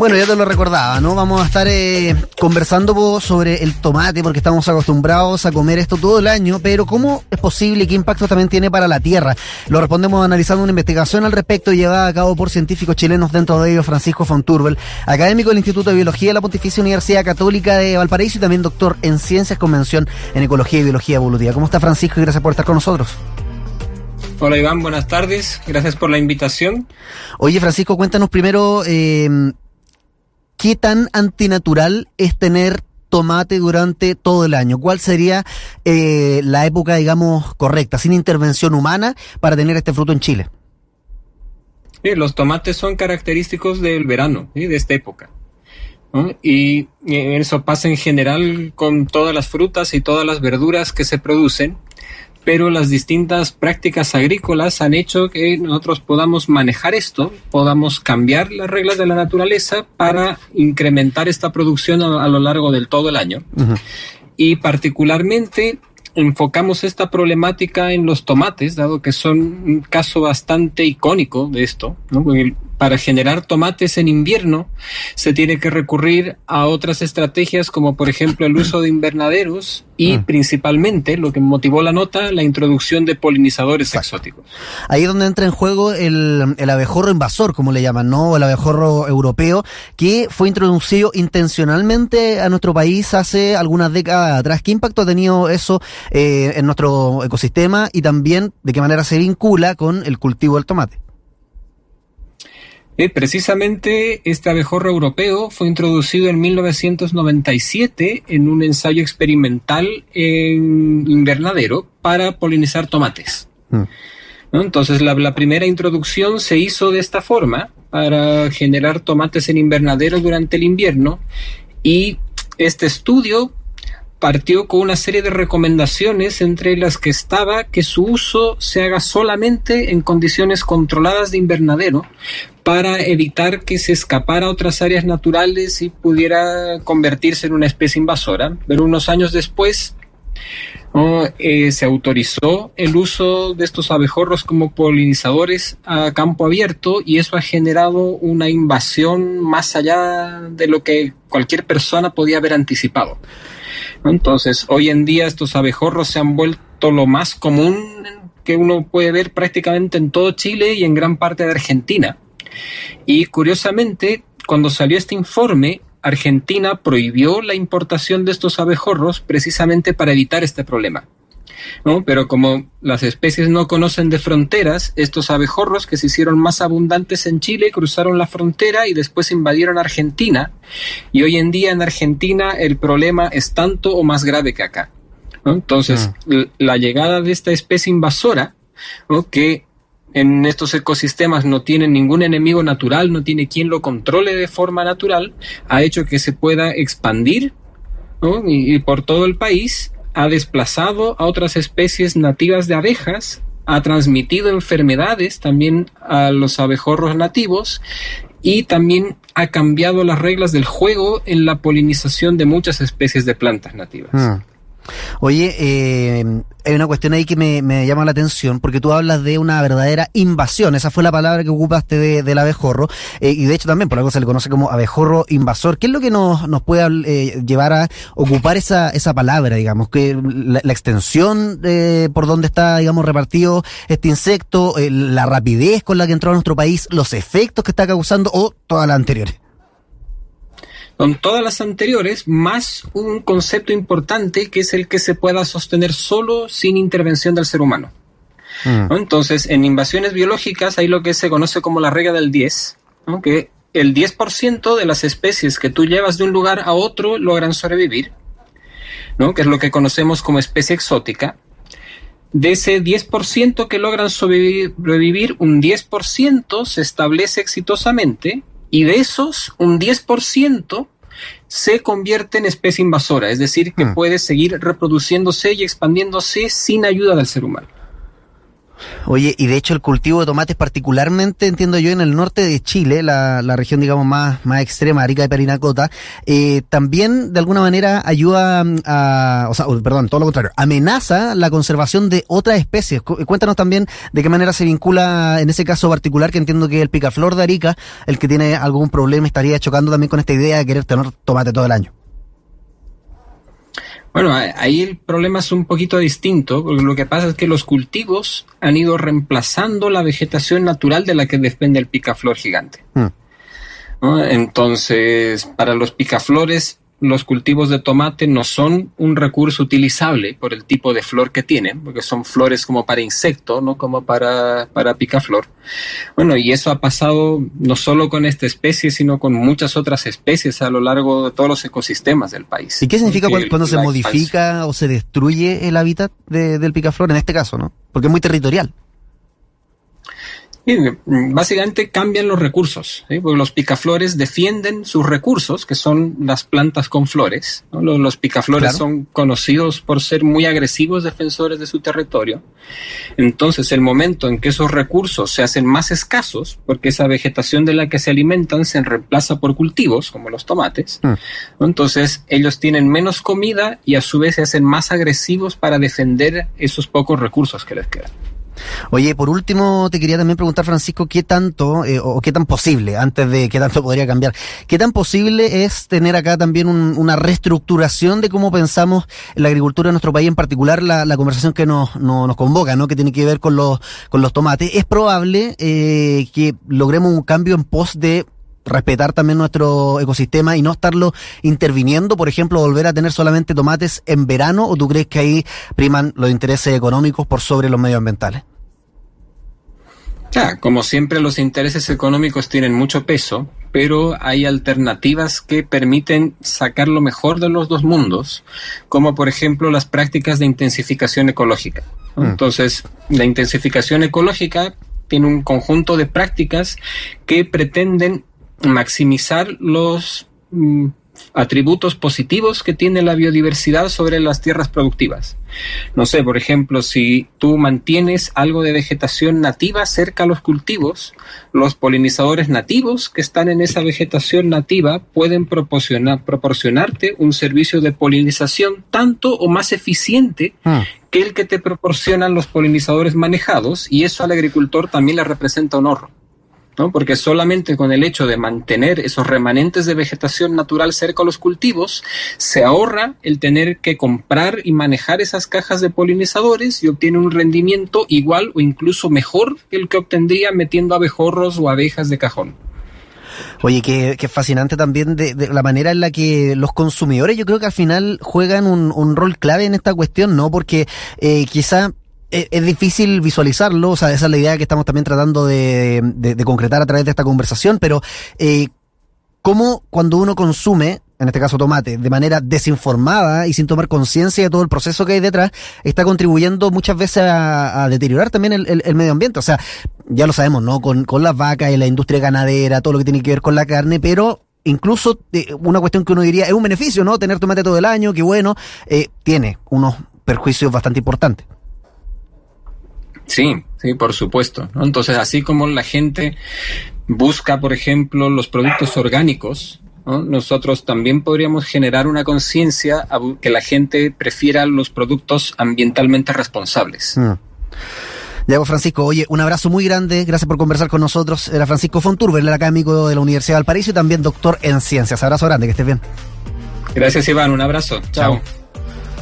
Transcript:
Bueno, ya te lo recordaba, ¿no? Vamos a estar eh, conversando sobre el tomate porque estamos acostumbrados a comer esto todo el año, pero ¿cómo es posible y qué impacto también tiene para la tierra? Lo respondemos analizando una investigación al respecto llevada a cabo por científicos chilenos, dentro de ellos Francisco Fonturbel, académico del Instituto de Biología de la Pontificia Universidad Católica de Valparaíso y también doctor en Ciencias con mención en Ecología y Biología Evolutiva. ¿Cómo está Francisco y gracias por estar con nosotros? Hola Iván, buenas tardes. Gracias por la invitación. Oye Francisco, cuéntanos primero eh, ¿qué tan antinatural es tener tomate durante todo el año? ¿Cuál sería eh, la época, digamos, correcta, sin intervención humana, para tener este fruto en Chile? los tomates son característicos del verano, de esta época. Y eso pasa en general con todas las frutas y todas las verduras que se producen pero las distintas prácticas agrícolas han hecho que nosotros podamos manejar esto, podamos cambiar las reglas de la naturaleza para incrementar esta producción a, lo largo del todo el año. Y particularmente enfocamos esta problemática en los tomates, dado que son un caso bastante icónico de esto. ¿no? Para generar tomates en invierno se tiene que recurrir a otras estrategias como por ejemplo el uso de invernaderos y mm. principalmente lo que motivó la nota, la introducción de polinizadores exóticos. Ahí es donde entra en juego el, el, abejorro invasor, como le llaman, ¿no? El abejorro europeo, que fue introducido intencionalmente a nuestro país hace algunas décadas atrás. ¿Qué impacto ha tenido eso eh, en nuestro ecosistema y también de qué manera se vincula con el cultivo del tomate? Eh, precisamente este abejorro europeo fue introducido en 1997 en un ensayo experimental en invernadero para polinizar tomates. Mm. Entonces la, primera introducción se hizo de esta forma para generar tomates en invernadero durante el invierno y este estudio partió con una serie de recomendaciones entre las que estaba que su uso se haga solamente en condiciones controladas de invernadero para evitar que se escapara a otras áreas naturales y pudiera convertirse en una especie invasora. Pero unos años después eh, se autorizó el uso de estos abejorros como polinizadores a campo abierto y eso ha generado una invasión más allá de lo que cualquier persona podía haber anticipado. Entonces, hoy en día estos abejorros se han vuelto lo más común que uno puede ver prácticamente en todo Chile y en gran parte de Argentina. Y curiosamente, cuando salió este informe, Argentina prohibió la importación de estos abejorros precisamente para evitar este problema. Pero como las especies no conocen de fronteras, estos abejorros que se hicieron más abundantes en Chile cruzaron la frontera y después invadieron Argentina. Y hoy en día en Argentina el problema es tanto o más grave que acá. Entonces, ah. la llegada de esta especie invasora, que en estos ecosistemas no tiene ningún enemigo natural, no tiene quien lo controle de forma natural, ha hecho que se pueda expandir y, por todo el país, ha desplazado a otras especies nativas de abejas, ha transmitido enfermedades también a los abejorros nativos y también ha cambiado las reglas del juego en la polinización de muchas especies de plantas nativas. Ah. Oye, eh, hay una cuestión ahí que me, llama la atención, porque tú hablas de una verdadera invasión, esa fue la palabra que ocupaste de, del abejorro, eh, y de hecho también por algo se le conoce como abejorro invasor. ¿Qué es lo que nos, nos puede eh, llevar a ocupar esa, esa palabra, digamos? que La, extensión por donde está, digamos, repartido este insecto, la rapidez con la que entró a nuestro país, los efectos que está causando o todas las anteriores. Son todas las anteriores, más un concepto importante que es el que se pueda sostener solo sin intervención del ser humano. Mm. Entonces, en invasiones biológicas hay lo que se conoce como la regla del 10, que el 10% de las especies que tú llevas de un lugar a otro logran sobrevivir, ¿no? que es lo que conocemos como especie exótica. De ese 10% que logran sobrevivir, un 10% se establece exitosamente y de esos, un 10% se convierte en especie invasora, es decir, que hmm. puede seguir reproduciéndose y expandiéndose sin ayuda del ser humano. Oye, y de hecho el cultivo de tomates particularmente, entiendo yo, en el norte de Chile, la, la región, digamos, más, más extrema, Arica y Perinacota, eh, también de alguna manera ayuda a, o sea, perdón, todo lo contrario, amenaza la conservación de otras especies. Cuéntanos también de qué manera se vincula en ese caso particular, que entiendo que el picaflor de Arica, el que tiene algún problema, estaría chocando también con esta idea de querer tener tomate todo el año. Bueno, ahí el problema es un poquito distinto, porque lo que pasa es que los cultivos han ido reemplazando la vegetación natural de la que depende el picaflor gigante. Hmm. Entonces, para los picaflores, los cultivos de tomate no son un recurso utilizable por el tipo de flor que tienen, porque son flores como para insecto, no como para, para picaflor. Bueno, y eso ha pasado no solo con esta especie, sino con muchas otras especies a lo largo de todos los ecosistemas del país. ¿Y qué significa cuando, se modifica o se destruye el hábitat del picaflor en este caso, no? Porque es muy territorial. Básicamente cambian los recursos, porque los picaflores defienden sus recursos, que son las plantas con flores. Los, picaflores son conocidos por ser muy agresivos defensores de su territorio. Entonces, el momento en que esos recursos se hacen más escasos, porque esa vegetación de la que se alimentan se reemplaza por cultivos, como los tomates, mm. entonces ellos tienen menos comida y a su vez se hacen más agresivos para defender esos pocos recursos que les quedan. Oye, por último, te quería también preguntar, Francisco, ¿qué tanto eh, o qué tan posible, antes de qué tanto podría cambiar, qué tan posible es tener acá también una reestructuración de cómo pensamos la agricultura en nuestro país, en particular la, conversación que nos, nos convoca, ¿no? que tiene que ver con los, con los tomates? ¿Es probable eh, que logremos un cambio en pos de respetar también nuestro ecosistema y no estarlo interviniendo, por ejemplo, volver a tener solamente tomates en verano o tú crees que ahí priman los intereses económicos por sobre los medioambientales? Ya, como siempre los intereses económicos tienen mucho peso, pero hay alternativas que permiten sacar lo mejor de los dos mundos, como por ejemplo las prácticas de intensificación ecológica. Mm. Entonces, la intensificación ecológica tiene un conjunto de prácticas que pretenden maximizar los mm, atributos positivos que tiene la biodiversidad sobre las tierras productivas. No sé, por ejemplo, si tú mantienes algo de vegetación nativa cerca a los cultivos, los polinizadores nativos que están en esa vegetación nativa pueden proporcionar, proporcionarte un servicio de polinización tanto o más eficiente ah. que el que te proporcionan los polinizadores manejados y eso al agricultor también le representa un ahorro. Porque solamente con el hecho de mantener esos remanentes de vegetación natural cerca de los cultivos, se ahorra el tener que comprar y manejar esas cajas de polinizadores y obtiene un rendimiento igual o incluso mejor que el que obtendría metiendo abejorros o abejas de cajón. Oye, qué, fascinante también de, la manera en la que los consumidores yo creo que al final juegan un, rol clave en esta cuestión, ¿no? Porque eh, quizá es, difícil visualizarlo, o sea, esa es la idea que estamos también tratando de, concretar a través de esta conversación, pero eh, ¿cómo cuando uno consume, en este caso tomate, de manera desinformada y sin tomar conciencia de todo el proceso que hay detrás, está contribuyendo muchas veces a, deteriorar también el, medio ambiente? O sea, ya lo sabemos, ¿no? Con, las vacas y la industria ganadera, todo lo que tiene que ver con la carne, pero incluso eh, una cuestión que uno diría es un beneficio, ¿no? Tener tomate todo el año, que bueno, eh, tiene unos perjuicios bastante importantes. Sí, sí, por supuesto. Entonces, así como la gente busca, por ejemplo, los productos orgánicos, nosotros también podríamos generar una conciencia que la gente prefiera los productos ambientalmente responsables. Mm. Diego Francisco, oye, un abrazo muy grande, gracias por conversar con nosotros. Era Francisco Fonturber, el académico de la Universidad de Valparaíso y también doctor en ciencias. Abrazo grande, que estés bien. Gracias, Iván, un abrazo. Chao.